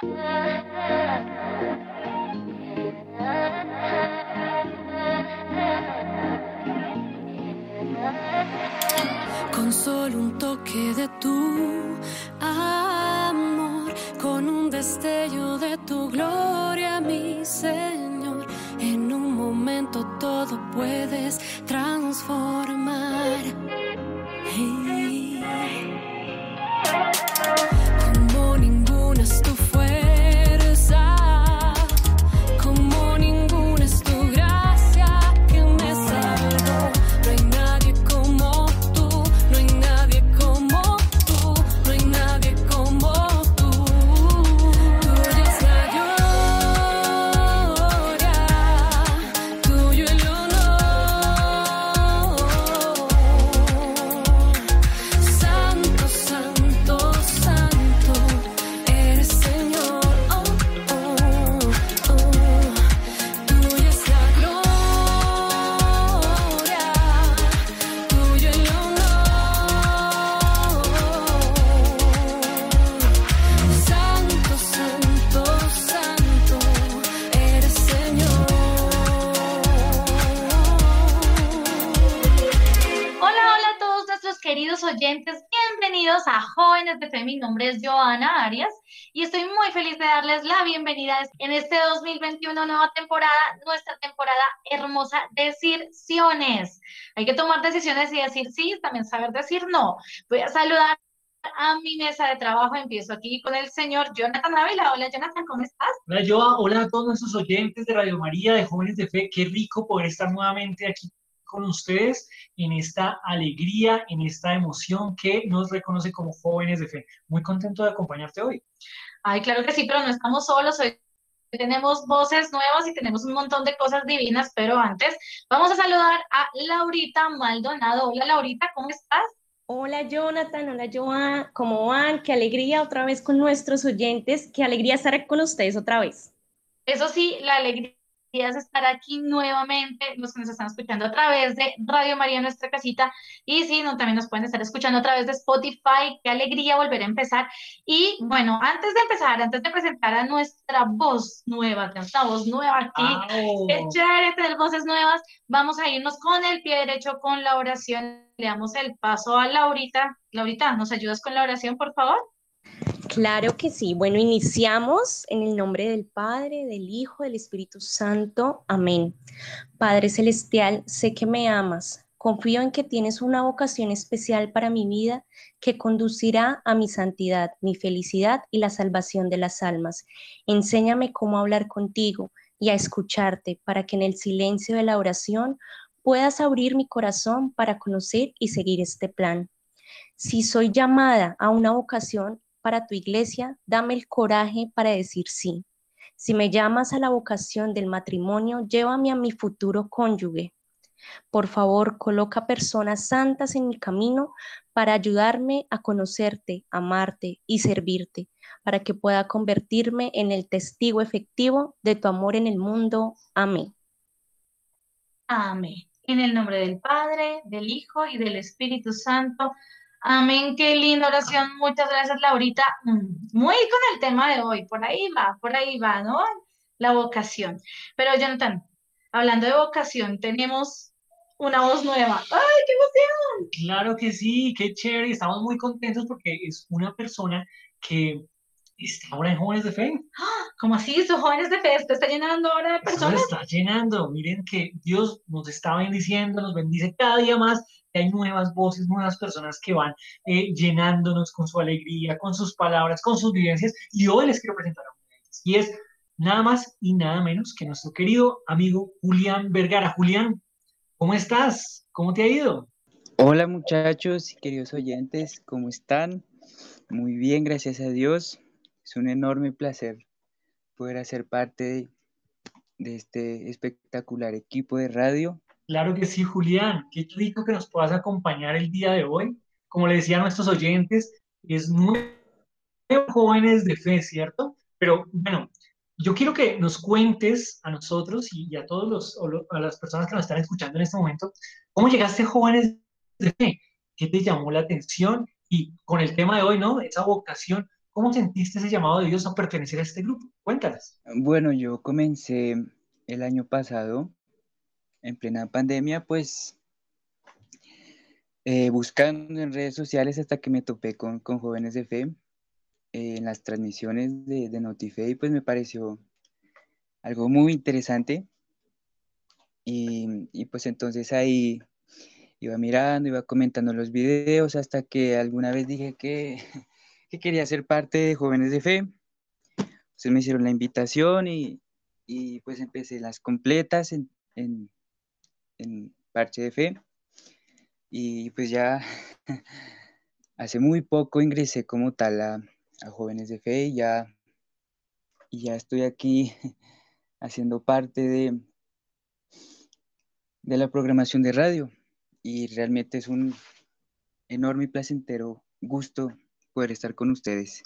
Con solo un toque de tu amor, con un destello de tu gloria, mi Señor, en un momento todo puedes transformar. Jóvenes de Fe. Mi nombre es Joana Arias y estoy muy feliz de darles la bienvenida en este 2021, nueva temporada, nuestra temporada hermosa, decisiones. Hay que tomar decisiones y decir sí, también saber decir no. Voy a saludar a mi mesa de trabajo. Empiezo aquí con el señor Jonathan Ávila. Hola, Jonathan, ¿cómo estás? Hola, Joa. Hola a todos nuestros oyentes de Radio María, de Jóvenes de Fe. Qué rico poder estar nuevamente aquí con ustedes en esta alegría, en esta emoción que nos reconoce como jóvenes de fe. Muy contento de acompañarte hoy. Ay, claro que sí, pero no estamos solos. Hoy tenemos voces nuevas y tenemos un montón de cosas divinas, pero antes vamos a saludar a Laurita Maldonado. Hola, Laurita, ¿cómo estás? Hola Jonathan, hola Joan, ¿cómo van? Qué alegría otra vez con nuestros oyentes, qué alegría estar con ustedes otra vez. Eso sí, la alegría es estar aquí nuevamente, los que nos están escuchando a través de Radio María Nuestra Casita, y sí, no, también nos pueden estar escuchando a través de Spotify, qué alegría volver a empezar. Y bueno, antes de empezar, antes de presentar a nuestra voz nueva, nuestra voz nueva aquí, ¡Au! qué chévere tener voces nuevas, vamos a irnos con el pie derecho con la oración, le damos el paso a Laurita. Laurita, ¿nos ayudas con la oración, por favor? Claro que sí. Bueno, iniciamos en el nombre del Padre, del Hijo, del Espíritu Santo. Amén. Padre Celestial, sé que me amas. Confío en que tienes una vocación especial para mi vida que conducirá a mi santidad, mi felicidad y la salvación de las almas. Enséñame cómo hablar contigo y a escucharte para que en el silencio de la oración puedas abrir mi corazón para conocer y seguir este plan. Si soy llamada a una vocación para tu iglesia, dame el coraje para decir sí. Si me llamas a la vocación del matrimonio, llévame a mi futuro cónyuge. Por favor, coloca personas santas en mi camino para ayudarme a conocerte, amarte y servirte, para que pueda convertirme en el testigo efectivo de tu amor en el mundo. Amén. Amén. En el nombre del Padre, del Hijo y del Espíritu Santo. Amén. Qué linda oración. Muchas gracias, Laurita. Mm, Muy con el tema de hoy. Por ahí va, por ahí va, ¿no? La vocación. Pero, Jonathan, hablando de vocación, tenemos una voz nueva. ¡Ay, qué emoción! Claro que sí, qué chévere. Estamos muy contentos porque es una persona que está ahora en Jóvenes de Fe. ¿Cómo así? ¿Sus jóvenes de fe? ¿Te está llenando ahora de personas? nos está llenando. Miren que Dios nos está bendiciendo, nos bendice cada día más. Hay nuevas voces, nuevas personas que van eh, llenándonos con su alegría, con sus palabras, con sus vivencias. Y hoy les quiero presentar a una de ellas. Y es nada más y nada menos que nuestro querido amigo Julián Vergara. Julián, ¿cómo estás? ¿Cómo te ha ido? Hola muchachos y queridos oyentes, ¿cómo están? Muy bien, gracias a Dios. Es un enorme placer poder hacer parte de este espectacular equipo de radio. Claro que sí, Julián. Qué rico que nos puedas acompañar el día de hoy. Como le decía a nuestros oyentes, es nueve jóvenes de fe, ¿cierto? Pero bueno, yo quiero que nos cuentes a nosotros y, a todos los, a las personas que nos están escuchando en este momento, ¿cómo llegaste jóvenes de fe? ¿Qué te llamó la atención? Y con el tema de hoy, ¿no? Esa vocación, ¿Cómo sentiste ese llamado de Dios a pertenecer a este grupo? Cuéntanos. Bueno, yo comencé el año pasado, en plena pandemia, pues eh, buscando en redes sociales hasta que me topé con, con Jóvenes de Fe eh, en las transmisiones de, de Notife y pues me pareció algo muy interesante. Y, y, pues entonces ahí iba mirando, iba comentando los videos hasta que alguna vez dije que, que quería ser parte de Jóvenes de Fe. Entonces me hicieron la invitación y, y pues empecé las completas en, en, en Parche de Fe. Y pues ya hace muy poco ingresé como tal a, a Jóvenes de Fe y ya, y ya estoy aquí haciendo parte de, de la programación de radio y realmente es un enorme y placentero gusto poder estar con ustedes.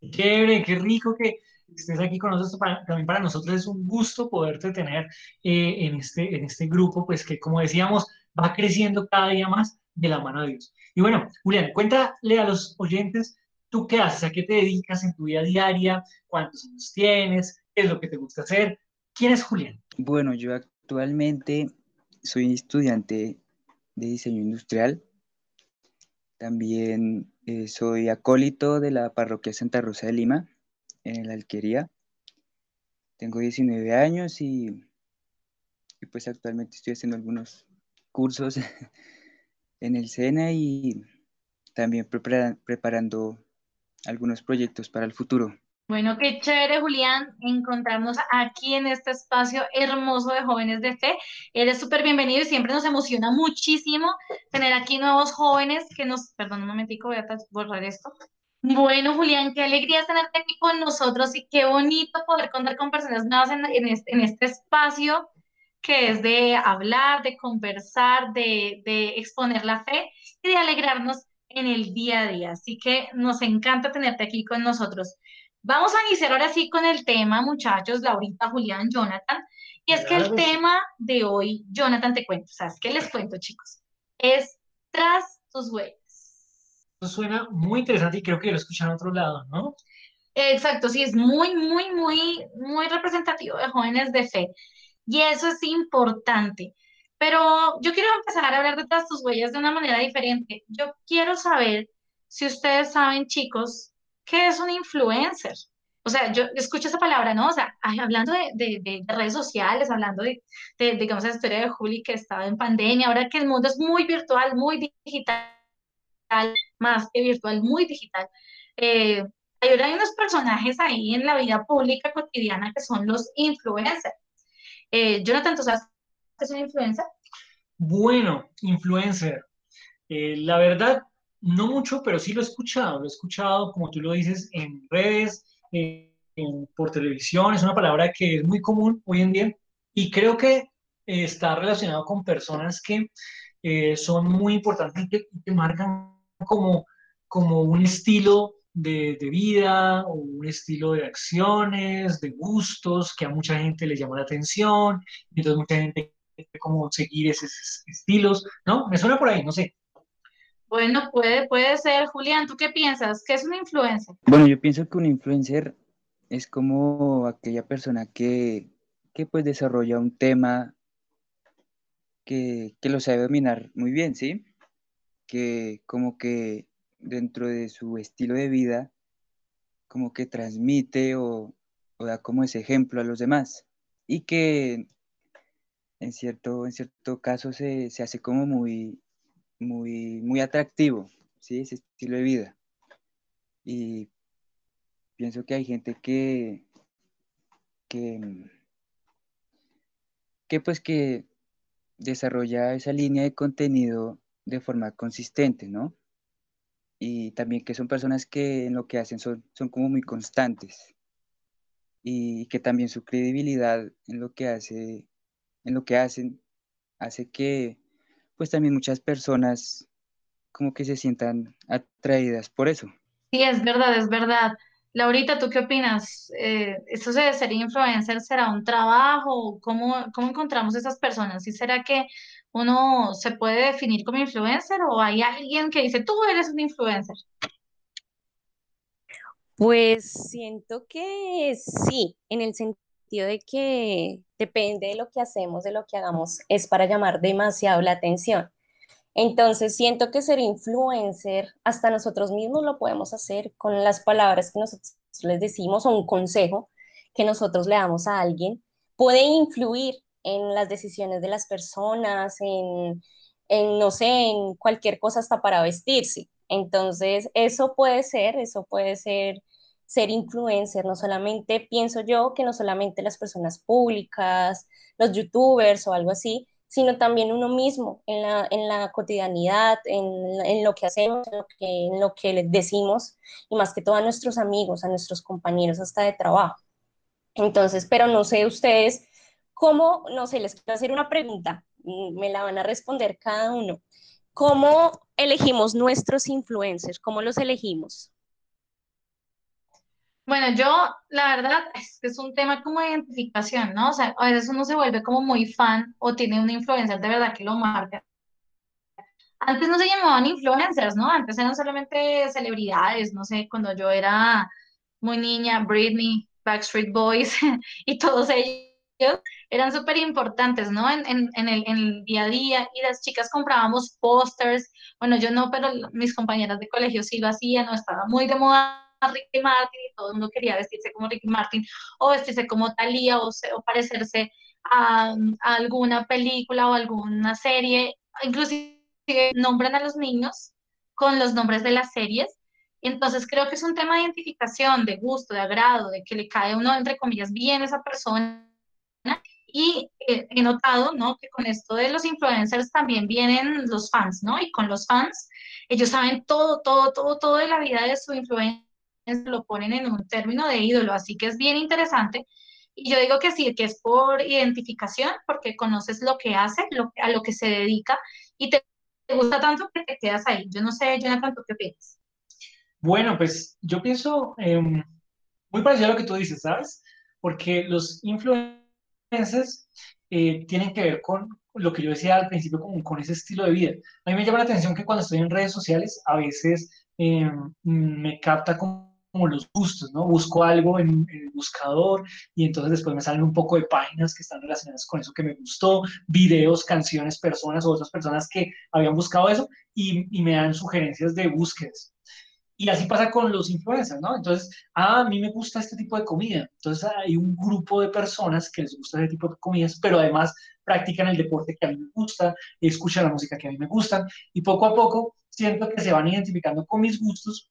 Chévere, qué rico que estés aquí con nosotros. Para, también para nosotros es un gusto poderte tener eh, en, este, en este grupo, pues que como decíamos, va creciendo cada día más de la mano de Dios. Y bueno, Julián, cuéntale a los oyentes, ¿tú qué haces? ¿A qué te dedicas en tu vida diaria? ¿Cuántos años tienes? ¿Qué es lo que te gusta hacer? ¿Quién es Julián? Bueno, yo actualmente soy estudiante de diseño industrial. También eh, soy acólito de la parroquia Santa Rosa de Lima, en la Alquería. Tengo 19 años y, pues actualmente estoy haciendo algunos cursos en el SENA y también prepara, preparando algunos proyectos para el futuro. Bueno, qué chévere, Julián, encontrarnos aquí en este espacio hermoso de Jóvenes de Fe. Eres súper bienvenido y siempre nos emociona muchísimo tener aquí nuevos jóvenes que nos... Perdón un momentico, voy a borrar esto. Bueno, Julián, qué alegría tenerte aquí con nosotros y qué bonito poder contar con personas nuevas en, este, este espacio que es de hablar, de conversar, de, de exponer la fe y de alegrarnos en el día a día. Así que nos encanta tenerte aquí con nosotros. Vamos a iniciar ahora sí con el tema, muchachos, Laurita, Julián, Jonathan. Y es que el tema de hoy, Jonathan, te cuento, ¿sabes qué les cuento, chicos? Es tras tus huellas. Eso suena muy interesante y creo que lo escuchan en otro lado, ¿no? Exacto, sí, es muy, muy, muy, muy representativo de jóvenes de fe. Y eso es importante. Pero yo quiero empezar a hablar de tras tus huellas de una manera diferente. Yo quiero saber si ustedes saben, chicos, ¿qué es un influencer? O sea, yo escucho esa palabra, ¿no? O sea, hablando de, de, de redes sociales, hablando de, de, digamos, la historia de Juli que estaba en pandemia, ahora que el mundo es muy virtual, muy digital, más que virtual, muy digital. Eh, hay unos personajes ahí en la vida pública cotidiana que son los influencers. Eh, Jonathan, ¿tú sabes qué es un influencer? Bueno, influencer. Eh, la verdad, no mucho, pero sí lo he escuchado. Lo he escuchado, como tú lo dices, en redes, eh, por televisión. Es una palabra que es muy común hoy en día y creo que eh, está relacionado con personas que eh, son muy importantes y que, marcan como, como un estilo de, de, vida o un estilo de acciones, de gustos que a mucha gente le llama la atención. Y entonces mucha gente como seguir esos estilos, ¿no? Me suena por ahí, no sé. Bueno, puede, puede ser. Julián, ¿tú qué piensas? ¿Qué es un influencer? Bueno, yo pienso que un influencer es como aquella persona que, que pues desarrolla un tema que, que lo sabe dominar muy bien, ¿sí? Que como que dentro de su estilo de vida, como que transmite o, o da como ese ejemplo a los demás. Y que en cierto, en cierto caso se, se hace como muy, muy, muy atractivo, ¿sí? Ese estilo de vida. Y pienso que hay gente que, que, que pues que desarrolla esa línea de contenido de forma consistente, ¿no? Y también que son personas que en lo que hacen son, son como muy constantes y que también su credibilidad en lo que hace, en lo que hacen, hace que pues también muchas personas como que se sientan atraídas por eso. Sí, es verdad, es verdad. Laurita, ¿tú qué opinas? Eh, ¿Esto de ser influencer será un trabajo? ¿Cómo, ¿Cómo encontramos esas personas? ¿Y será que uno se puede definir como influencer o hay alguien que dice, tú eres un influencer? Pues siento que sí, en el sentido de que depende de lo que hacemos, de lo que hagamos, es para llamar demasiado la atención. Entonces siento que ser influencer, hasta nosotros mismos lo podemos hacer con las palabras que nosotros les decimos o un consejo que nosotros le damos a alguien, puede influir en las decisiones de las personas, en, en no sé, en cualquier cosa hasta para vestirse. Entonces, eso puede ser, eso puede ser ser influencer, no solamente pienso yo que no solamente las personas públicas, los youtubers o algo así, sino también uno mismo en la, en la cotidianidad, en, en, lo que hacemos, en lo que, en lo que les decimos y más que todo a nuestros amigos, a nuestros compañeros hasta de trabajo. Entonces, pero no sé ustedes cómo, no sé, les quiero hacer una pregunta, mm, me la van a responder cada uno. ¿Cómo elegimos nuestros influencers? ¿Cómo los elegimos? Bueno, yo la verdad es que es un tema como de identificación, ¿no? O sea, a veces uno se vuelve como muy fan o tiene una influencer de verdad que lo marca. Antes no se llamaban influencers, ¿no? Antes eran solamente celebridades, no sé, cuando yo era muy niña, Britney, Backstreet Boys y todos ellos eran súper importantes, ¿no? En, en, en, el, en, el, día a día y las chicas comprábamos pósters, bueno, yo no, pero mis compañeras de colegio sí lo hacían, no estaba muy de moda Ricky Martin y todo el mundo quería vestirse como Ricky Martin o vestirse como Thalía o, o parecerse a, a, alguna película o alguna serie, inclusive nombran a los niños con los nombres de las series. Entonces creo que es un tema de identificación, de gusto, de agrado, de que le cae uno, entre comillas, bien a esa persona. Y eh, he notado, ¿no? Que con esto de los influencers también vienen los fans, ¿no? Y con los fans, ellos saben todo, todo, todo, todo de la vida de su influencer lo ponen en un término de ídolo, así que es bien interesante. Y yo digo que sí, que es por identificación, porque conoces lo que hace, lo, a lo que se dedica y te gusta tanto que te quedas ahí. Yo no sé, Jonathan, ¿tú qué piensas? Bueno, pues yo pienso eh, muy parecido a lo que tú dices, ¿sabes? Porque los influencers eh, tienen que ver con lo que yo decía al principio, con, con, ese estilo de vida. A mí me llama la atención que cuando estoy en redes sociales, a veces eh, me capta como como los gustos, ¿no? Busco algo en, el buscador y entonces después me salen un poco de páginas que están relacionadas con eso que me gustó, videos, canciones, personas o otras personas que habían buscado eso y, me dan sugerencias de búsquedas. Y así pasa con los influencers, ¿no? Entonces, ah, a mí me gusta este tipo de comida. Entonces hay un grupo de personas que les gusta ese tipo de comidas, pero además practican el deporte que a mí me gusta, escuchan la música que a mí me gusta y poco a poco siento que se van identificando con mis gustos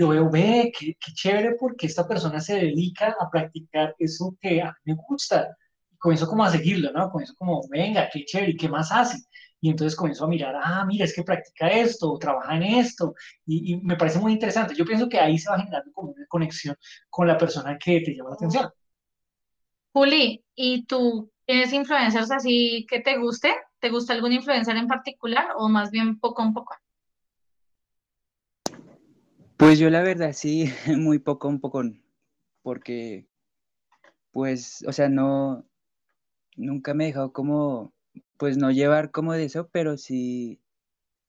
yo veo, ve, qué, qué, chévere porque esta persona se dedica a practicar eso que a mí me gusta. Comienzo como a seguirlo, ¿no? Comienzo como, venga, qué chévere, ¿y qué más hace? Y entonces comienzo a mirar, ah, mira, es que practica esto, trabaja en esto, y, y, me parece muy interesante. Yo pienso que ahí se va generando como una conexión con la persona que te llama la atención. Juli, ¿y tú tienes influencers así que te guste? ¿Te gusta algún influencer en particular o más bien poco a poco? Pues yo la verdad sí, muy poco, un poco, porque pues, o sea, no, nunca me he dejado como, pues no llevar como de eso, pero sí,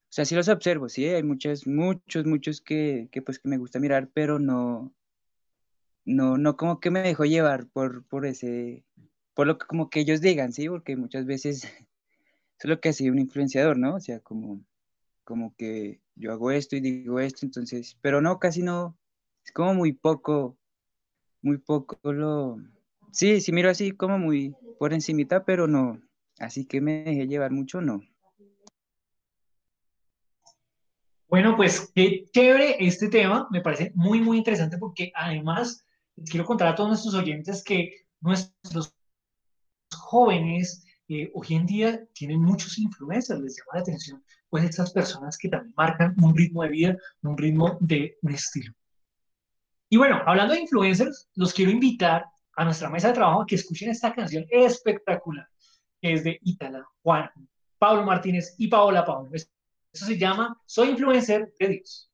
o sea, sí los observo, sí, hay muchos, muchos, muchos que, que pues que me gusta mirar, pero no, no, no como que me dejo llevar por, por ese, por lo que como que ellos digan, sí, porque muchas veces es lo que hace un influenciador, ¿no? O sea, como, como que yo hago esto y digo esto, entonces, pero no, casi no, es como muy poco, muy poco lo, sí, sí miro así como muy por encimita, pero no, así que me dejé llevar mucho, no. Bueno, pues qué chévere este tema, me parece muy, muy interesante porque además quiero contar a todos nuestros oyentes que nuestros jóvenes eh, hoy en día tienen muchos influencers, les llama la atención pues estas personas que también marcan un ritmo de vida, un ritmo de un estilo. Y bueno, hablando de influencers, los quiero invitar a nuestra mesa de trabajo a que escuchen esta canción espectacular, que es de Ítala, Juan, Pablo Martínez y Paola Pablo. Eso se llama Soy influencer de Dios.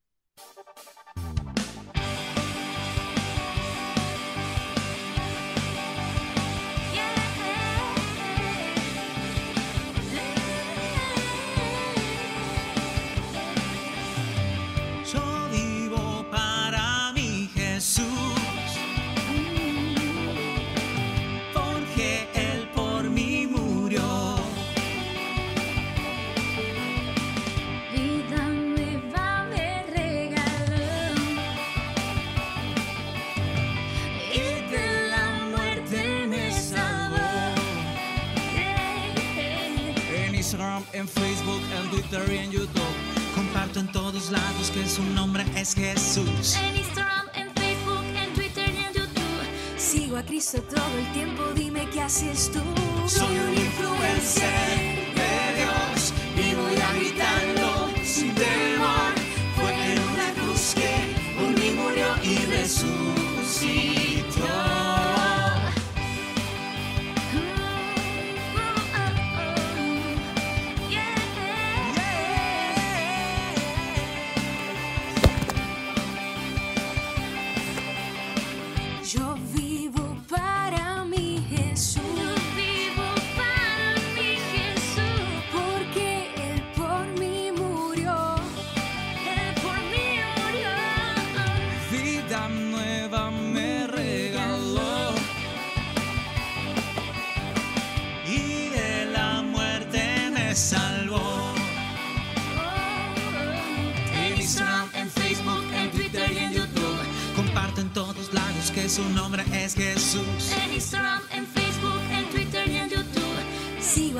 Todo el tiempo, dime qué haces tú. Soy un influencer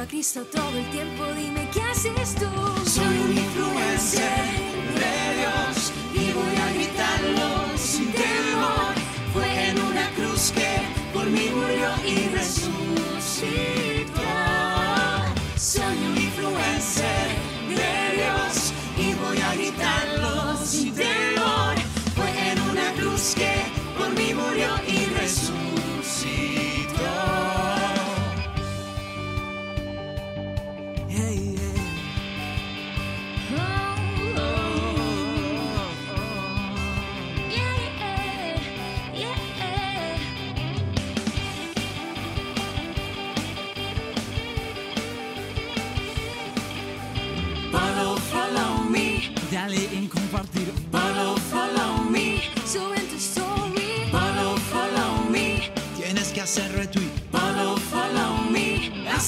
Cristo todo el tiempo, dime qué haces tú. Soy un influencer de Dios y voy a gritarlo sin temor. Fue en una cruz que por mí murió y resucitó.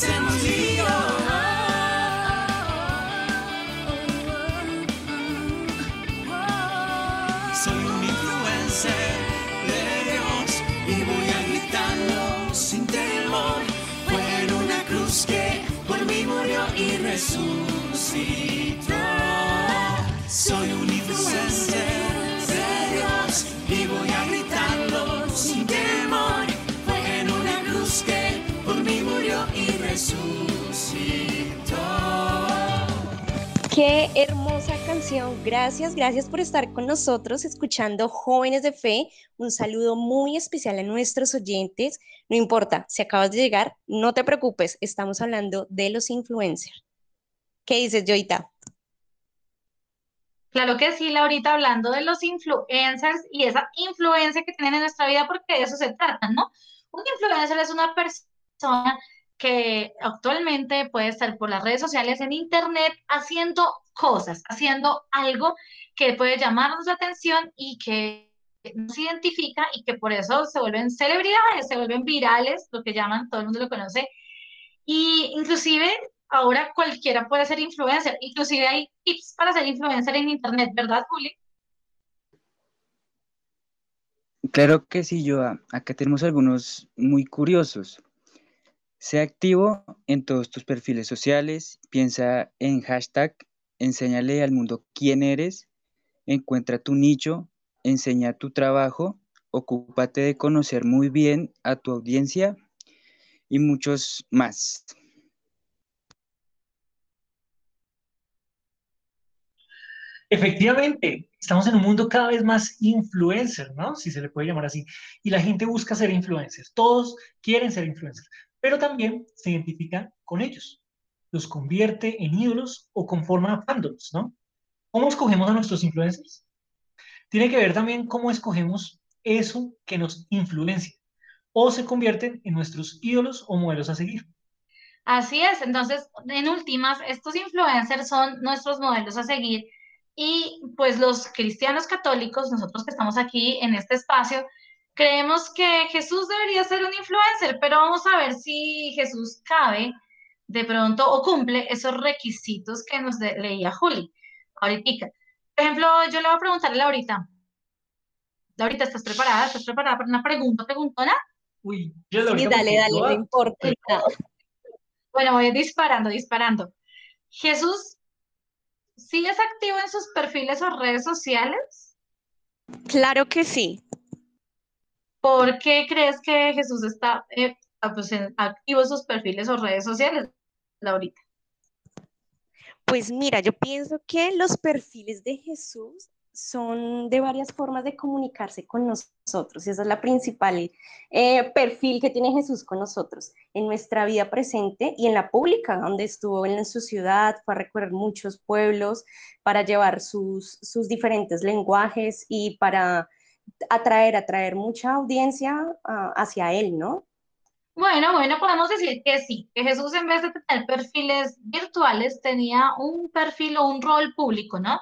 Me. Qué hermosa canción. Gracias, gracias por estar con nosotros escuchando Jóvenes de Fe. Un saludo muy especial a nuestros oyentes. No importa, si acabas de llegar, no te preocupes, estamos hablando de los influencers. ¿Qué dices, Joita? Claro que sí, Laurita, hablando de los influencers y esa influencia que tienen en nuestra vida, porque de eso se trata, ¿no? Un influencer es una persona que actualmente puede estar por las redes sociales, en internet, haciendo cosas, haciendo algo que puede llamarnos la atención y que nos identifica y que por eso se vuelven celebridades, se vuelven virales, lo que llaman, todo el mundo lo conoce. Y inclusive ahora cualquiera puede ser influencer, inclusive hay tips para ser influencer en internet, ¿verdad, Juli? Claro que sí, Joa. Acá tenemos algunos muy curiosos. Sé activo en todos tus perfiles sociales, piensa en hashtag, enséñale al mundo quién eres, encuentra tu nicho, enseña tu trabajo, ocúpate de conocer muy bien a tu audiencia y muchos más. Efectivamente, estamos en un mundo cada vez más influencer, ¿no? Si se le puede llamar así. Y la gente busca ser influencers. Todos quieren ser influencers, pero también se identifican con ellos. Los convierte en ídolos o conforma fandoms, ¿no? ¿Cómo escogemos a nuestros influencers? Tiene que ver también cómo escogemos eso que nos influencia o se convierten en nuestros ídolos o modelos a seguir. Así es, entonces, en últimas, estos influencers son nuestros modelos a seguir y pues los cristianos católicos, nosotros que estamos aquí en este espacio, creemos que Jesús debería ser un influencer, pero vamos a ver si Jesús cabe de pronto o cumple esos requisitos que nos leía Juli ahorita. Por ejemplo, yo le voy a preguntarle a Laurita. Laurita, ¿estás preparada? ¿Estás preparada para una pregunta, preguntona? Uy, yo Sí, ahorita dale, dale, no importa. Bueno, voy disparando, disparando. Jesús ¿sí es activo en sus perfiles o redes sociales? Claro que sí. ¿Por qué crees que Jesús está eh, ah, pues, activo sus perfiles o redes sociales, Laurita? Pues mira, yo pienso que los perfiles de Jesús son de varias formas de comunicarse con nosotros. Esa es la principal eh, perfil que tiene Jesús con nosotros en nuestra vida presente y en la pública, donde estuvo en su ciudad, fue a recorrer muchos pueblos para llevar sus, sus diferentes lenguajes y para atraer, atraer mucha audiencia ah, hacia él, ¿no? Bueno, bueno, podemos decir que sí, que Jesús en vez de tener perfiles virtuales tenía un perfil o un rol público, ¿no?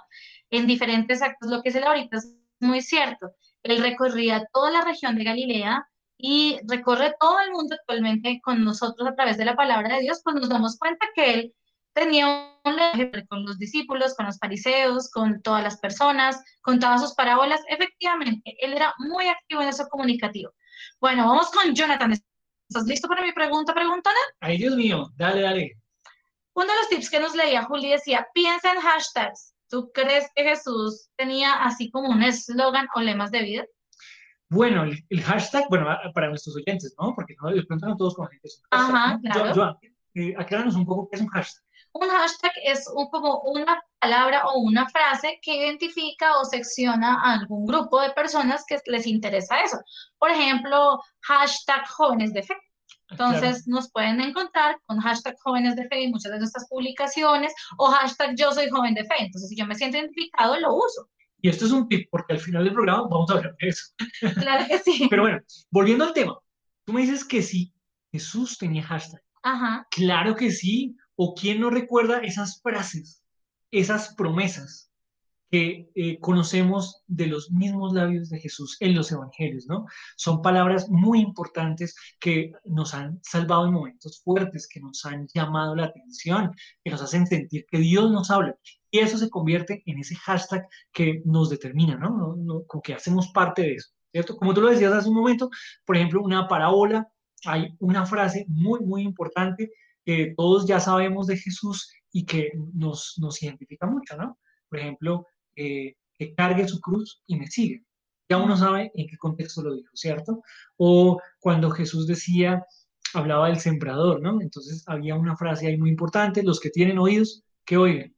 En diferentes actos, lo que es él ahorita es muy cierto. Él recorría toda la región de Galilea y recorre todo el mundo actualmente con nosotros a través de la palabra de Dios, pues nos damos cuenta que él tenía un lenguaje con los discípulos, con los fariseos, con todas las personas, contaba sus parábolas. Efectivamente, él era muy activo en eso comunicativo. Bueno, vamos con Jonathan. ¿Estás listo para mi pregunta, preguntona? Ay, Dios mío, dale, dale. Uno de los tips que nos leía Juli decía, piensa en hashtags. ¿Tú crees que Jesús tenía así como un eslogan o lemas de vida? Bueno, el, el hashtag, bueno, para nuestros oyentes, ¿no? Porque no, de pronto no todos conocen Ajá, claro. Joan, eh, acláranos un poco qué es un hashtag. Un hashtag es un, como una palabra o una frase que identifica o secciona a algún grupo de personas que les interesa eso. Por ejemplo, hashtag jóvenes de fe. Entonces nos pueden encontrar con hashtag jóvenes de fe en muchas de nuestras publicaciones o hashtag yo soy joven de fe. Entonces si yo me siento identificado, lo uso. Y esto es un tip, porque al final del programa vamos a hablar de eso. Claro que sí. Pero bueno, volviendo al tema, tú me dices que sí, Jesús tenía hashtag. Ajá. Claro que sí. ¿O quién no recuerda esas frases, esas promesas que eh, conocemos de los mismos labios de Jesús en los evangelios, ¿no? Son palabras muy importantes que nos han salvado en momentos fuertes, que nos han llamado la atención, que nos hacen sentir que Dios nos habla. Y eso se convierte en ese hashtag que nos determina, ¿no? No- no- como que hacemos parte de eso, ¿cierto? Como tú lo decías hace un momento, por ejemplo, una parábola, hay una frase muy, muy importante que todos ya sabemos de Jesús y que nos, nos identifica mucho, ¿no? Por ejemplo, eh, que cargue su cruz y me sigue. Ya uno sabe en qué contexto lo dijo, ¿cierto? O cuando Jesús decía, hablaba del sembrador, ¿no? Entonces había una frase ahí muy importante, los que tienen oídos, que oigan.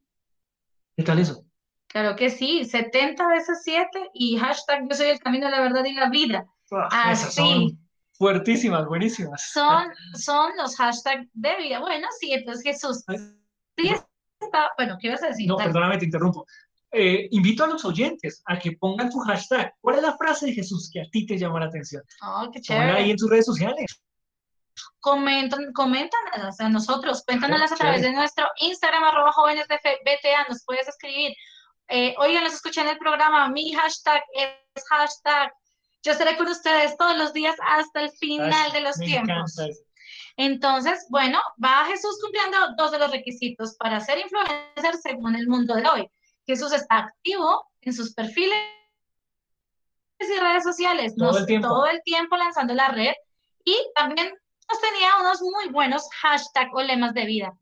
¿Qué tal eso? Claro que sí, 70 veces 7 y hashtag yo soy el camino, la verdad y la vida. Esas Así. Fuertísimas, buenísimas. Son, son los hashtags de vida. Bueno, sí, entonces Jesús. Sí está, bueno, ¿qué ibas a decir? No, perdóname, te interrumpo. Eh, invito a los oyentes a que pongan tu hashtag. ¿Cuál es la frase de Jesús que a ti te llama la atención? Oh, qué Ponla ahí chévere. en tus redes sociales. Comentan, coméntanos a nosotros, cuéntanoslas a Chévere. través de nuestro Instagram, arroba jóvenes de fe, BTA, nos puedes escribir. Eh, oigan, los escuché en el programa, mi hashtag es hashtag, yo estaré con ustedes todos los días hasta el final de los tiempos. Entonces, bueno, va Jesús cumpliendo dos de los requisitos para ser influencer según el mundo de hoy. Jesús está activo en sus perfiles y redes sociales, Todo nos- el tiempo. todo el tiempo lanzando la red y también nos tenía unos muy buenos hashtags o lemas de vida.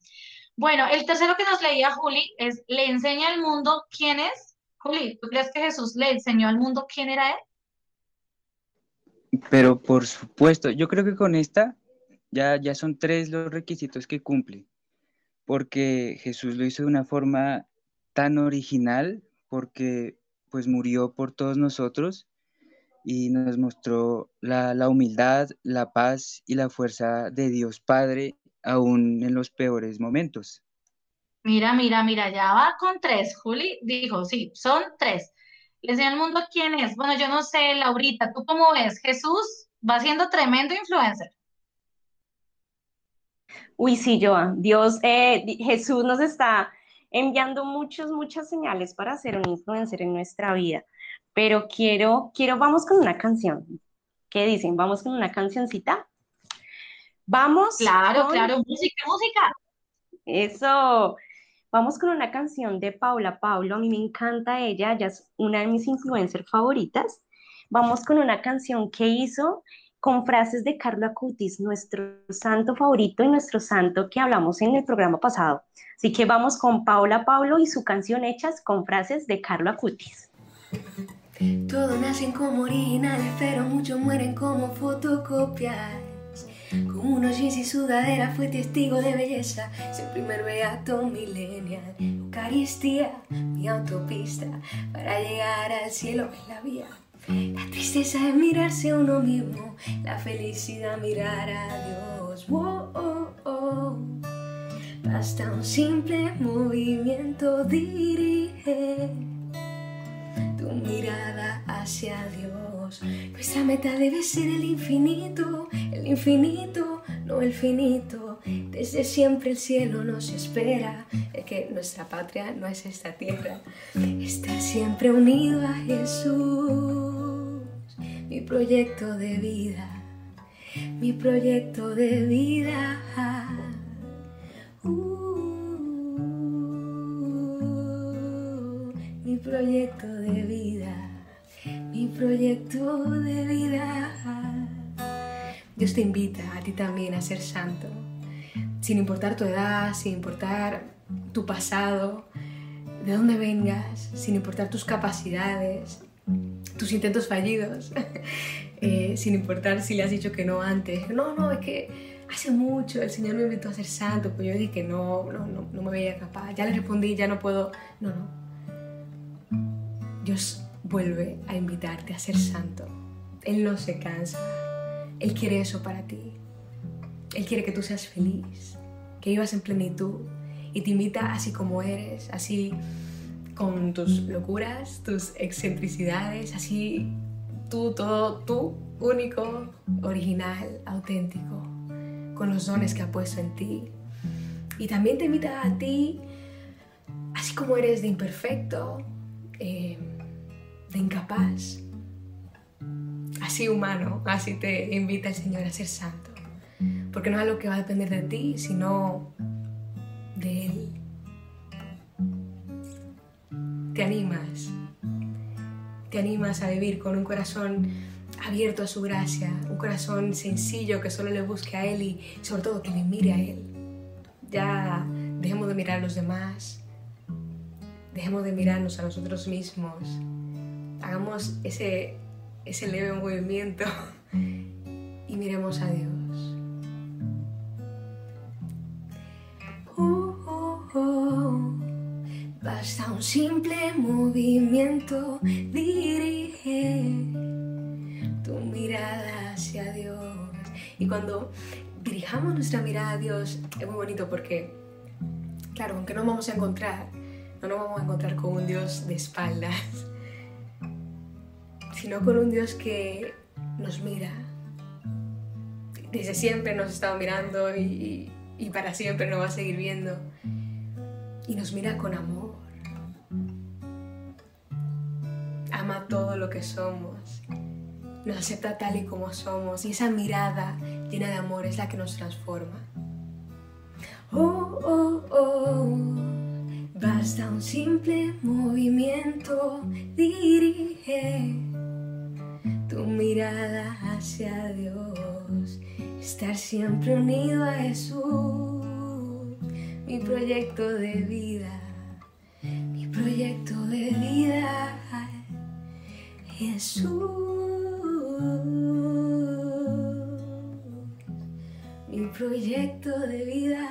Bueno, el tercero que nos leía Juli es, le enseña al mundo quién es. Juli, ¿tú crees que Jesús le enseñó al mundo quién era él? Pero por supuesto, yo creo que con esta ya, ya son tres los requisitos que cumple, porque Jesús lo hizo de una forma tan original, porque pues murió por todos nosotros y nos mostró la, la humildad, la paz y la fuerza de Dios Padre, aún en los peores momentos. Mira, mira, mira, ya va con tres. Juli dijo, sí, son tres. Le enseña al mundo quién es. Bueno, yo no sé, Laurita, ¿tú cómo ves? Jesús va siendo tremendo influencer. Uy, sí, Joan, Dios, eh, Jesús nos está enviando muchas, muchas señales para ser un influencer en nuestra vida. Pero quiero, quiero, vamos con una canción. ¿Qué dicen? ¿Vamos con una cancioncita? Vamos Claro, con- claro, música, música. Eso. Vamos con una canción de Paula Paulo. A mí me encanta ella, ella es una de mis influencers favoritas. Vamos con una canción que hizo con frases de Carlo Acutis, nuestro santo favorito y nuestro santo que hablamos en el programa pasado. Así que vamos con Paula Pablo y su canción Hechas con frases de Carlo Acutis. Todos nacen como originales, pero muchos mueren como fotocopias. Con unos jeans y sudadera fue testigo de belleza, es el primer beato millennial. Eucaristía, mi autopista, para llegar al cielo en la vía. La tristeza es mirarse a uno mismo, la felicidad mirar a Dios. Wow, oh, oh. Basta un simple movimiento, dirige mirada hacia Dios. Nuestra meta debe ser el infinito, el infinito, no el finito. Desde siempre el cielo nos espera, es que nuestra patria no es esta tierra. Estar siempre unido a Jesús, mi proyecto de vida, mi proyecto de vida. Uh, proyecto de vida, mi proyecto de vida. Dios te invita a ti también a ser santo, sin importar tu edad, sin importar tu pasado, de dónde vengas, sin importar tus capacidades, tus intentos fallidos, eh, sin importar si le has dicho que no antes. No, no, es que hace mucho el Señor me invitó a ser santo, pues yo dije que no, no, no, no me veía capaz. Ya le respondí, ya no puedo. No, no. Dios vuelve a invitarte a ser santo. Él no se cansa. Él quiere eso para ti. Él quiere que tú seas feliz, que vivas en plenitud y te invita así como eres, así con tus locuras, tus excentricidades, así tú, todo tú, único, original, auténtico, con los dones que ha puesto en ti. Y también te invita a ti, así como eres de imperfecto, eh, de incapaz, así humano, así te invita el Señor a ser santo. Porque no es algo que va a depender de ti, sino de Él. Te animas, te animas a vivir con un corazón abierto a su gracia, un corazón sencillo que solo le busque a Él y sobre todo que le mire a Él. Ya dejemos de mirar a los demás, dejemos de mirarnos a nosotros mismos, hagamos ese, ese leve movimiento y miremos a Dios. Oh, oh, oh. Basta un simple movimiento, dirige tu mirada hacia Dios. Y cuando dirijamos nuestra mirada a Dios, es muy bonito porque, claro, aunque no vamos a encontrar, no nos vamos a encontrar con un Dios de espaldas, sino con un Dios que nos mira. Desde siempre nos ha estado mirando y, y para siempre nos va a seguir viendo. Y nos mira con amor. Ama todo lo que somos. Nos acepta tal y como somos. Y esa mirada llena de amor es la que nos transforma. Oh, oh, oh. Basta un simple movimiento. Dirige tu mirada hacia Dios. Estar siempre unido a Jesús. Mi proyecto de vida. Mi proyecto de vida. Jesús. Mi proyecto de vida.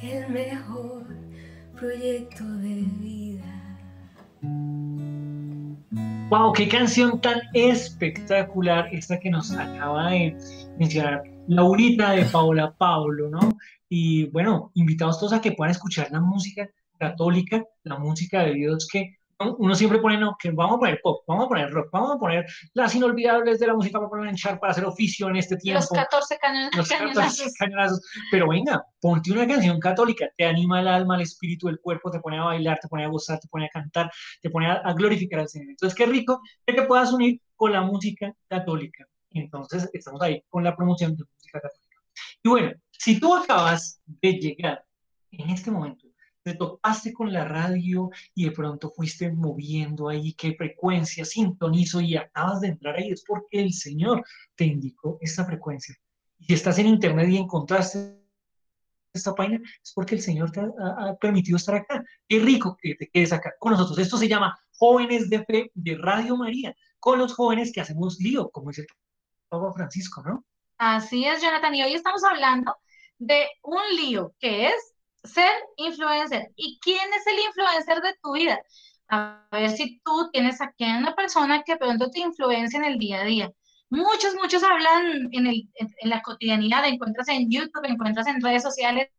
El mejor proyecto de vida. Wow, qué canción tan espectacular esta que nos acaba de mencionar Laurita de Paola Pablo, ¿no? Y bueno, invitados todos a que puedan escuchar la música católica, la música de Dios que. Uno siempre pone, no, que vamos a poner pop, vamos a poner rock, vamos a poner las inolvidables de la música, poner en char para hacer oficio en este tiempo. Los 14 cañones, Los 14 cañonazos. cañonazos. Pero venga, ponte una canción católica, te anima el alma, el espíritu, el cuerpo, te pone a bailar, te pone a gozar, te pone a cantar, te pone a, a glorificar al Señor. Entonces, qué rico que te puedas unir con la música católica. Entonces, estamos ahí con la promoción de música católica. Y bueno, si tú acabas de llegar en este momento te topaste con la radio y de pronto fuiste moviendo ahí qué frecuencia, sintonizo y acabas de entrar ahí, es porque el Señor te indicó esta frecuencia. Y si estás en internet y encontraste esta página, es porque el Señor te ha, ha- permitido estar acá. Qué rico que te quedes acá con nosotros. Esto se llama Jóvenes de Fe de Radio María, con los jóvenes que hacemos lío, como dice el Papa Francisco, ¿no? Así es, Jonathan. Y hoy estamos hablando de un lío que es ser influencer. ¿Y quién es el influencer de tu vida? A ver si tú tienes aquí una persona que pronto te influencia en el día a día. Muchos, muchos hablan en el, en la cotidianidad, encuentras en YouTube, encuentras en redes sociales,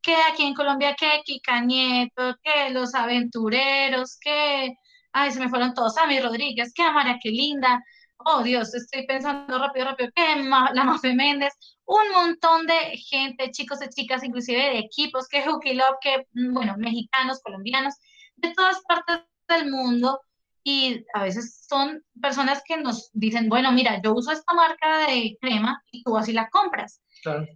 que aquí en Colombia, que Kika Nieto, que los aventureros, que, ay, se me fueron todos, Sammy Rodríguez, que Amara, qué linda, oh Dios, estoy pensando rápido, rápido, Ma- la Mafe Méndez, un montón de gente, chicos y chicas, inclusive de equipos, que Hooky Love, que, mm, bueno, mexicanos, colombianos, de todas partes del mundo, y a veces son personas que nos dicen, bueno, mira, yo uso esta marca de crema y tú así la compras. Claro.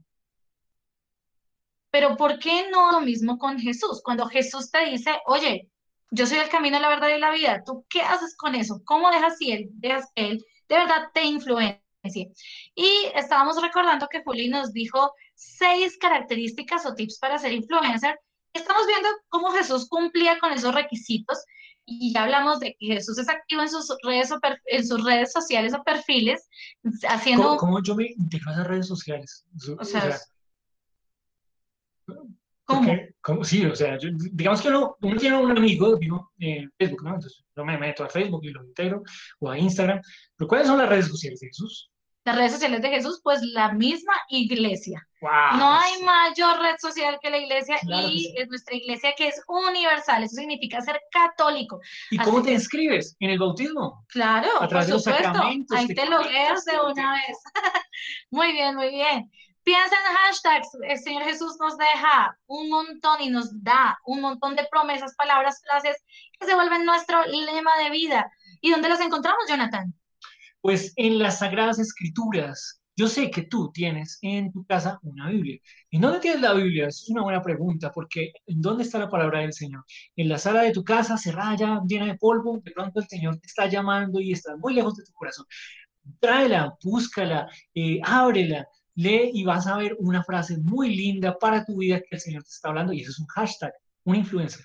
Pero ¿por qué no lo mismo con Jesús? Cuando Jesús te dice, oye, yo soy el camino, la verdad y la vida, ¿tú qué haces con eso? ¿Cómo dejas si él, dejas que él de verdad te influencie? Y estábamos recordando que Juli nos dijo seis características o tips para ser influencer. Estamos viendo cómo Jesús cumplía con esos requisitos y ya hablamos de que Jesús es activo en sus redes, o per- en sus redes sociales o perfiles, haciendo... ¿Cómo, cómo yo me integro a esas redes sociales? O O sea, sea, ¿Cómo? ¿cómo? Sí, o sea, yo- digamos que uno, uno tiene un amigo, digo, en Facebook, ¿no? Entonces yo me meto a Facebook y lo integro, o a Instagram. ¿Pero cuáles son las redes sociales de Jesús? Las redes sociales de Jesús, pues la misma iglesia. ¡Wow! No hay mayor red social que la iglesia Claro y sí. es nuestra iglesia que es universal. Eso significa ser católico. ¿Y cómo así te que- inscribes? ¿En el bautismo? Claro, A por través de los supuesto. sacramentos, Ahí te te logueas de te una vez. Muy bien, muy bien. Piensa en hashtags. El Señor Jesús nos deja un montón y nos da un montón de promesas, palabras, frases que se vuelven nuestro lema de vida. ¿Y dónde las encontramos, Jonathan? Pues en las Sagradas Escrituras. Yo sé que tú tienes en tu casa una Biblia. ¿En dónde tienes la Biblia? Es una buena pregunta, porque ¿en dónde está la palabra del Señor? En la sala de tu casa, cerrada ya, llena de polvo, de pronto el Señor te está llamando y estás muy lejos de tu corazón. Tráela, búscala, eh, ábrela, lee y vas a ver una frase muy linda para tu vida que el Señor te está hablando y eso es un hashtag, un influencer.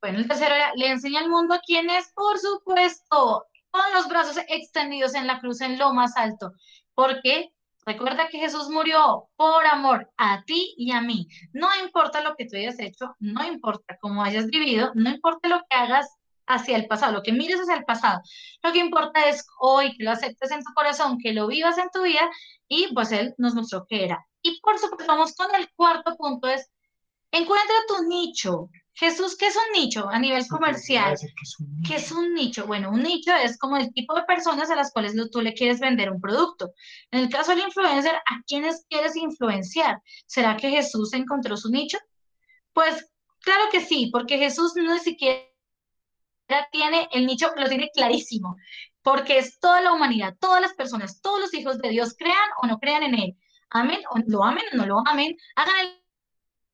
Bueno, el tercero era, le enseña al mundo quién es, por supuesto, con los brazos extendidos en la cruz en lo más alto. Porque recuerda que Jesús murió por amor a ti y a mí. No importa lo que tú hayas hecho, no importa cómo hayas vivido, no importa lo que hagas hacia el pasado, lo que mires hacia el pasado. Lo que importa es hoy que lo aceptes en tu corazón, que lo vivas en tu vida y pues Él nos mostró que era. Y por supuesto, vamos con el cuarto punto, es encuentra tu nicho. Jesús, ¿qué es un nicho a nivel comercial? que es un ¿Qué es nicho. un nicho? Bueno, un nicho es como el tipo de personas a las cuales tú le quieres vender un producto. En el caso del influencer, ¿a quiénes quieres influenciar? ¿Será que Jesús encontró su nicho? Pues claro que sí, porque Jesús no ni siquiera tiene el nicho, lo tiene clarísimo, porque es toda la humanidad, todas las personas, todos los hijos de Dios, crean o no crean en Él. Amén, o lo amen o no lo amen, hagan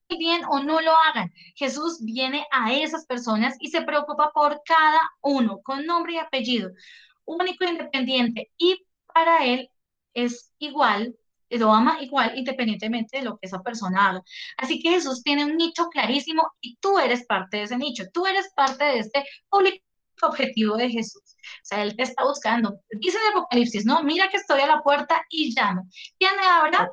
el bien o no lo hagan. Jesús viene a esas personas y se preocupa por cada uno, con nombre y apellido, único e independiente. Y para él es igual, lo ama igual, independientemente de lo que esa persona haga. Así que Jesús tiene un nicho clarísimo y tú eres parte de ese nicho, tú eres parte de este público objetivo de Jesús. O sea, Él te está buscando. Dice en Apocalipsis, ¿no? Mira que estoy a la puerta y llamo. ¿Quién me abra?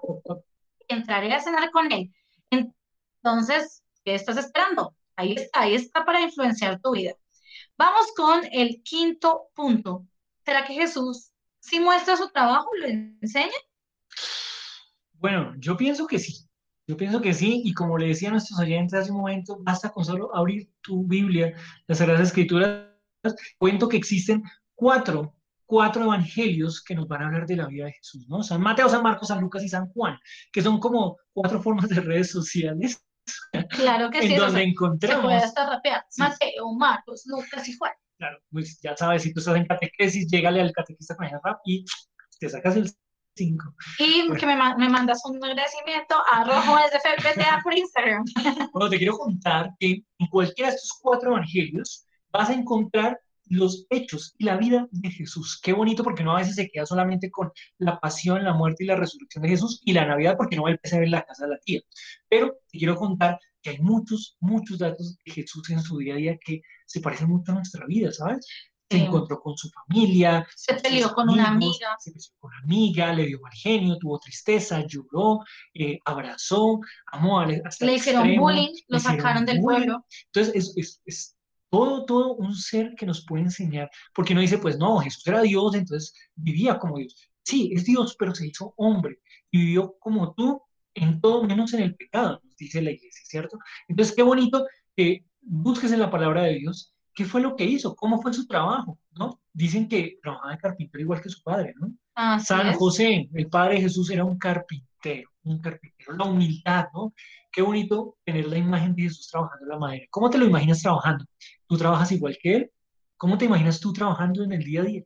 Entraré a cenar con Él. Entonces, ¿qué estás esperando? Ahí está, ahí está para influenciar tu vida. Vamos con el quinto punto. ¿Será que Jesús si muestra su trabajo, lo enseña? Bueno, yo pienso que sí. Yo pienso que sí, y como le decía a nuestros oyentes hace un momento, basta con solo abrir tu Biblia, las Sagradas Escrituras. Cuento que existen cuatro, cuatro evangelios que nos van a hablar de la vida de Jesús, ¿no? San Mateo, San Marcos, San Lucas y San Juan, que son como cuatro formas de redes sociales Claro que sí, en eso donde se, se encontramos, puede hasta rapear. Sí. Mateo, Marcos, Lucas y Juan. claro, pues ya sabes, si tú estás en catequesis, llégale al catequista con el rap y te sacas el Y que me, me mandas un agradecimiento a Rojo desde FPTA por Instagram. Bueno, te quiero contar que en cualquiera de estos cuatro evangelios vas a encontrar los hechos y la vida de Jesús. Qué bonito porque no a veces se queda solamente con la pasión, la muerte y la resurrección de Jesús y la Navidad porque no va a empezar en la casa de la tía. Pero te quiero contar que hay muchos, muchos datos de Jesús en su día a día que se parecen mucho a nuestra vida, ¿sabes? Se encontró con su familia, Se peleó con una amigos, amiga. se peleó con una amiga, le dio mal genio, tuvo tristeza, lloró, eh, abrazó, amó hasta Le hicieron extremo, bullying, lo sacaron del bullying. pueblo. Entonces, es, es, es todo, todo un ser que nos puede enseñar, porque no dice, pues no, Jesús era Dios, entonces vivía como Dios. Sí, es Dios, pero se hizo hombre y vivió como tú en todo menos en el pecado, nos dice la iglesia, ¿cierto? Entonces, qué bonito que busques en la palabra de Dios qué fue lo que hizo, cómo fue su trabajo, ¿no? Dicen que trabajaba de carpintero igual que su padre, ¿no? Así San es. José, el padre de Jesús, era un carpintero, un carpintero, la humildad, ¿no? Qué bonito tener la imagen de Jesús trabajando la madera. ¿Cómo te lo imaginas trabajando? ¿Tú trabajas igual que él? ¿Cómo te imaginas tú trabajando en el día a día?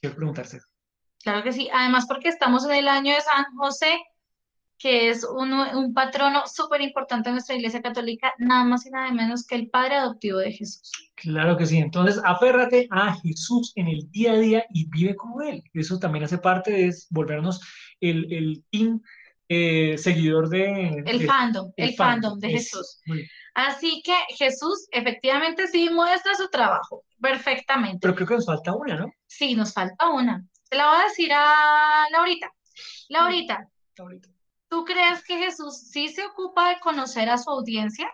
Quiero preguntarse. Claro que sí. Además, porque estamos en el año de San José, que es un, un patrono súper importante en nuestra Iglesia Católica, nada más y nada menos que el padre adoptivo de Jesús. Claro que sí. Entonces, aférrate a Jesús en el día a día y vive como Él. Eso también hace parte de volvernos el, el team eh, seguidor de... El de- fandom, el fandom de. Jesús. Así que Jesús efectivamente sí muestra su trabajo perfectamente. Pero creo que nos falta una, ¿no? Sí, nos falta una. Se la voy a decir a Laurita. Laurita, Ahorita. ¿Tú crees que Jesús sí se ocupa de conocer a su audiencia?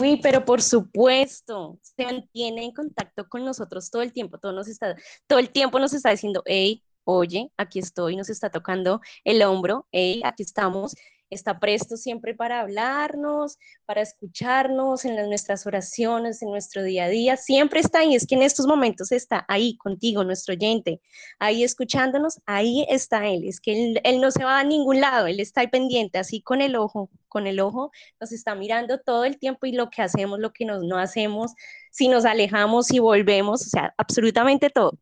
Uy, pero por supuesto, se mantiene en contacto con nosotros todo el tiempo, todo, nos está, todo el tiempo nos está diciendo, hey, oye, aquí estoy, nos está tocando el hombro, hey, aquí estamos, está presto siempre para hablarnos, para escucharnos en las- nuestras oraciones, en nuestro día a día, siempre está ahí, es que en estos momentos está ahí contigo, nuestro oyente, ahí escuchándonos, ahí está Él, es que él, él no se va a ningún lado, Él está ahí pendiente, así con el ojo, con el ojo nos está mirando todo el tiempo y lo que hacemos, lo que nos, no hacemos, si nos alejamos, si volvemos, o sea, absolutamente todo.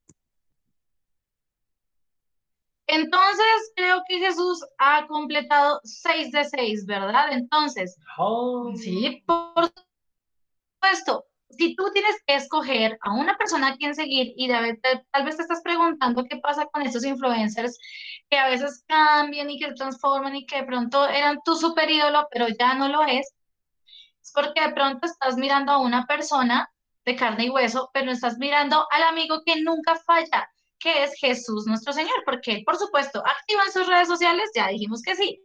Entonces, creo que Jesús ha completado seis de seis, ¿verdad? Entonces, Oh, sí, por supuesto, si tú tienes que escoger a una persona a quien seguir y de tal, vez te estás preguntando qué pasa con estos influencers que a veces cambian y que se transforman y que de pronto eran tu super ídolo, pero ya no lo es, es porque de pronto estás mirando a una persona de carne y hueso, pero no estás mirando al amigo que nunca falla, que es Jesús nuestro Señor, porque por supuesto, activa en sus redes sociales, ya dijimos que sí.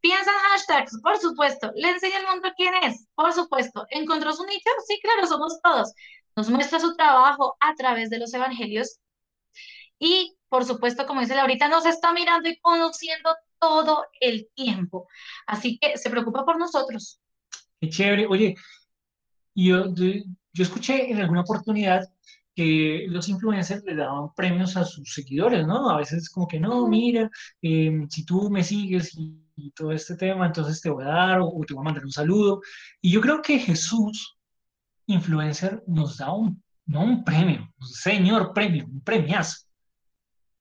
Piensa en hashtags, por supuesto. Le enseña al mundo quién es, por supuesto. ¿Encontró su nicho? Sí, claro, somos todos. Nos muestra su trabajo a través de los evangelios y, por supuesto, como dice Laurita, nos está mirando y conociendo todo el tiempo. Así que se preocupa por nosotros. Qué chévere. Oye, yo, yo escuché en alguna oportunidad que los influencers le daban premios a sus seguidores, ¿no? A veces como que, no, mira, eh, si tú me sigues y, y todo este tema, entonces te voy a dar o, o te voy a mandar un saludo. Y yo creo que Jesús, influencer, nos da un, no un premio, un señor premio, un premiazo.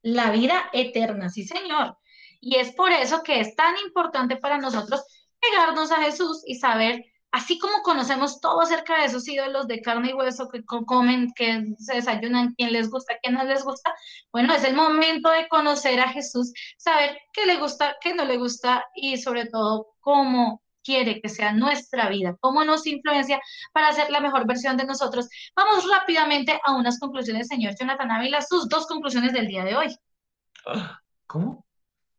La vida eterna, sí, Señor. Y es por eso que es tan importante para nosotros pegarnos a Jesús y saber, así como conocemos todo acerca de esos ídolos de carne y hueso que co- comen, que se desayunan, quién les gusta, quién no les gusta, bueno, es el momento de conocer a Jesús, saber qué le gusta, qué no le gusta y sobre todo cómo quiere que sea nuestra vida, cómo nos influencia para ser la mejor versión de nosotros. Vamos rápidamente a unas conclusiones, señor Jonathan Ávila, sus dos conclusiones del día de hoy. ¿Cómo?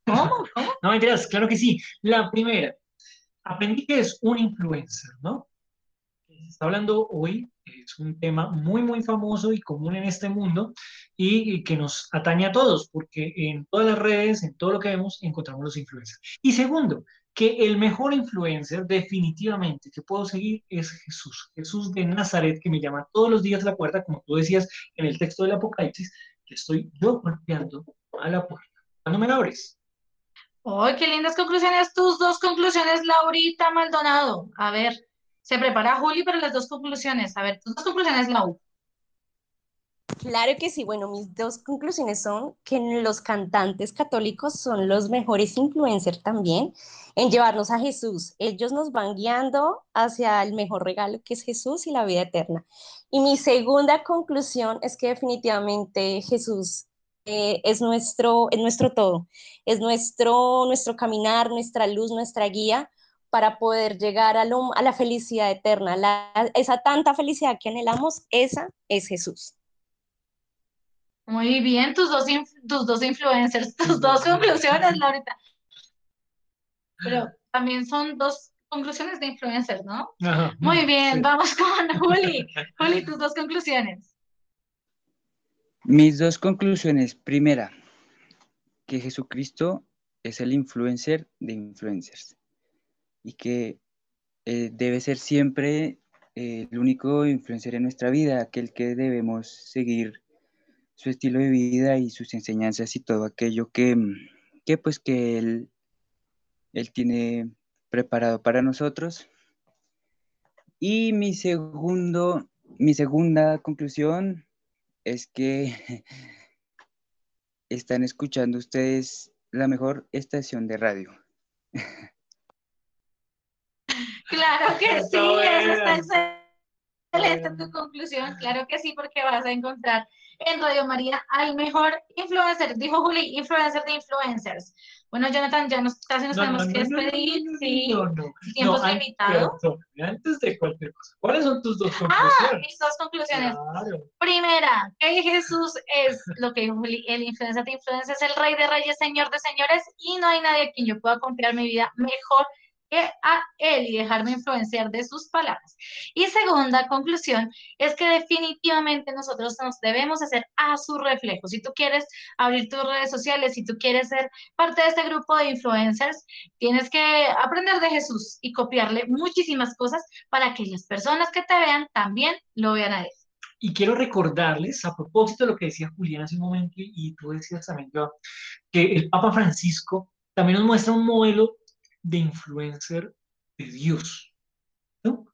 ¿Cómo? ¿Cómo? No, mentiras, claro que sí. La primera, aprendí que es un influencer, ¿no? Se está hablando hoy, es un tema muy, muy famoso y común en este mundo y, y que nos atañe a todos, porque en todas las redes, en todo lo que vemos, encontramos los influencers. Y segundo, que el mejor influencer definitivamente que puedo seguir es Jesús, Jesús de Nazaret, que me llama todos los días a la puerta, como tú decías en el texto del Apocalipsis, que estoy yo golpeando a la puerta. ¿Cuándo me abres? ¡Ay, qué lindas conclusiones! Tus dos conclusiones, Laurita Maldonado. A ver, se prepara Juli para las dos conclusiones. A ver, tus dos conclusiones, Lau. Claro que sí. Bueno, mis dos conclusiones son que los cantantes católicos son los mejores influencers también en llevarnos a Jesús. Ellos nos van guiando hacia el mejor regalo que es Jesús y la vida eterna. Y mi segunda conclusión es que definitivamente Jesús eh, es, nuestro, es nuestro todo, es nuestro, nuestro caminar, nuestra luz, nuestra guía para poder llegar a, lo- a la felicidad eterna. La- esa tanta felicidad que anhelamos, esa es Jesús. Muy bien, tus dos, inf- tus dos influencers, tus dos conclusiones, Laurita. Pero también son dos conclusiones de influencers, ¿no? Ajá. Muy bien, Sí. vamos con Juli. Juli, tus dos conclusiones. Mis dos conclusiones. Primera, que Jesucristo es el influencer de influencers y que eh, debe ser siempre eh, el único influencer en nuestra vida, aquel que debemos seguir su estilo de vida y sus enseñanzas y todo aquello que, que pues que él, él tiene preparado para nosotros. Y mi segundo, mi segunda conclusión es que están escuchando ustedes la mejor estación de radio. Claro que sí, eso está excelente tu conclusión. Claro que sí, porque vas a encontrar en Radio María al mejor influencer, dijo Juli, influencer de influencers. Bueno, Jonathan, ya nos, casi nos No, tenemos no, que despedir. no, Sí, no, no. tiempo No, an- limitado. perdón, antes de cualquier cosa, ¿cuáles son tus dos Ah, conclusiones? mis dos conclusiones. Claro. Primera, que Jesús es lo que dijo Juli, el influencer de influencers, el rey de reyes, señor de señores, y no hay nadie a quien yo pueda confiar mi vida mejor a él y dejarme influenciar de sus palabras. Y segunda conclusión es que definitivamente nosotros nos debemos hacer a su reflejo. Si tú quieres abrir tus redes sociales, si tú quieres ser parte de este grupo de influencers, tienes que aprender de Jesús y copiarle muchísimas cosas para que las personas que te vean también lo vean a él. Y quiero recordarles, a propósito de lo que decía Julián hace un momento, y, tú decías también, Joa, que el Papa Francisco también nos muestra un modelo de influencer de Dios, ¿no?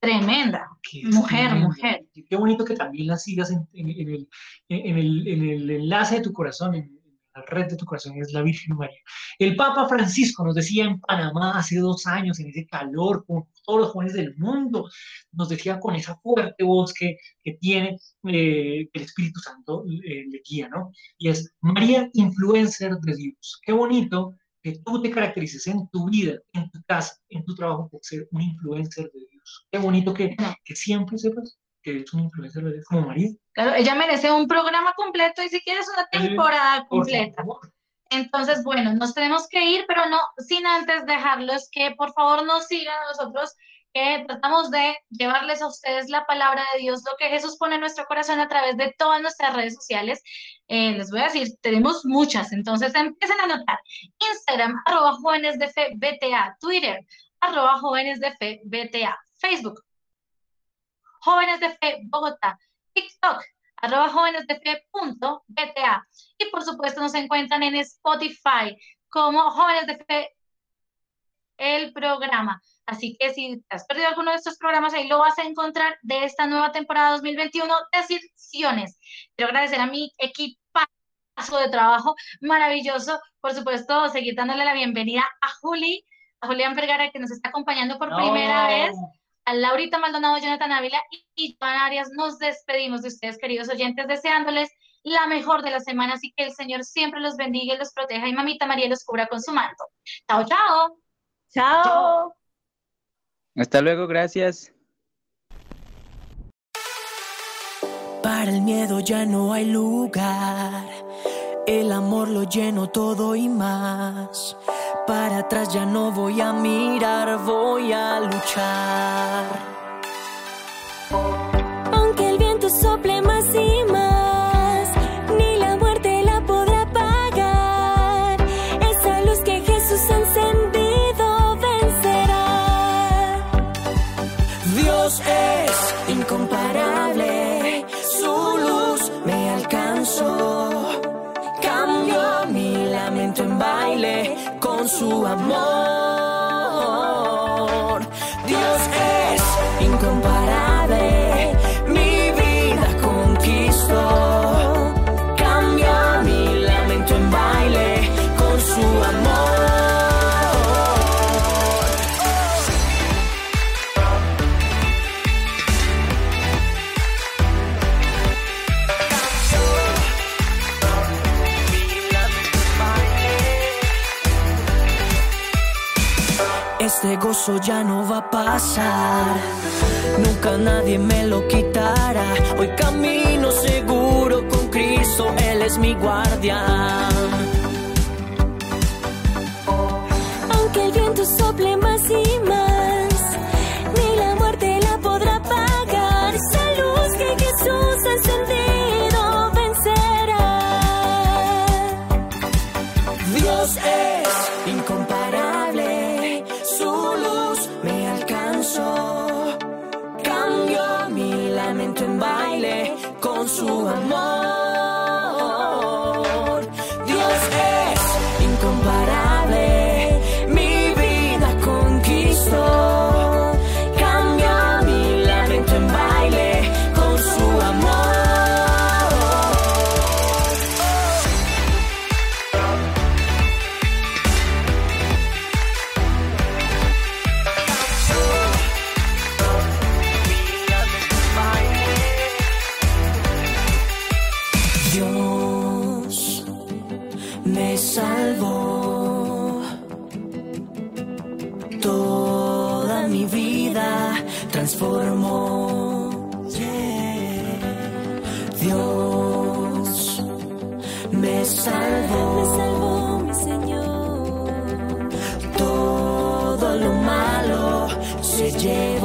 Tremenda. Es Mujer, tremendo. mujer. Qué bonito que también la sigas en, en- en el, en, el, el enlace de tu corazón, en, la red de tu corazón, es la Virgen María. El Papa Francisco nos decía en Panamá hace dos años, en ese calor, con todos los jóvenes del mundo, nos decía con esa fuerte voz que, que tiene, eh, el Espíritu Santo eh, le guía, ¿no? Y es María, influencer de Dios. Qué bonito que tú te caracterices en tu vida, en tu casa, en tu trabajo por ser un influencer de Dios. Qué bonito que, que siempre sepas que eres un influencer de Dios como María. Claro, ella merece un programa completo y si quieres una temporada Por completa. Entonces, bueno, nos tenemos que ir, pero no sin antes dejarlos que por favor nos sigan a nosotros, que tratamos de llevarles a ustedes la palabra de Dios, lo que Jesús pone en nuestro corazón a través de todas nuestras redes sociales. Eh, les voy a decir, tenemos muchas, entonces empiecen a anotar. Instagram, arroba jóvenes de fe BTA, Twitter, arroba jóvenes de fe BTA, Facebook, jóvenes de fe Bogotá, TikTok, arroba jóvenes de fe punto BTA. Y por supuesto nos encuentran en Spotify como Jóvenes de Fe, el programa. Así que si te has perdido alguno de estos programas, ahí lo vas a encontrar de esta nueva temporada 2021 de Circiones. Quiero agradecer a mi equipazo de trabajo maravilloso. Por supuesto, seguir dándole la bienvenida a Juli, a Julián Vergara, que nos está acompañando por primera vez a Laurita Maldonado, Jonathan Ávila y Joan Arias. Nos despedimos de ustedes, queridos oyentes, deseándoles la mejor de las semanas y que el Señor siempre los bendiga y los proteja y Mamita María los cubra con su manto. Chao, chao. Chao. Hasta luego, gracias. Para el miedo ya no hay lugar. El amor lo lleno todo y más. Para atrás ya no voy a mirar, voy a luchar. Su amor. Dios es incomparable, este gozo ya no va a pasar. Nunca nadie me lo quitará. Hoy camino seguro con Cristo, Él es mi guardián. Aunque el viento sople más y más, ni la muerte la podrá apagar. Esa luz que Jesús ha mi vida transformó. Yeah. Dios me salvó. Me salvó mi Señor. Todo lo malo se llevó.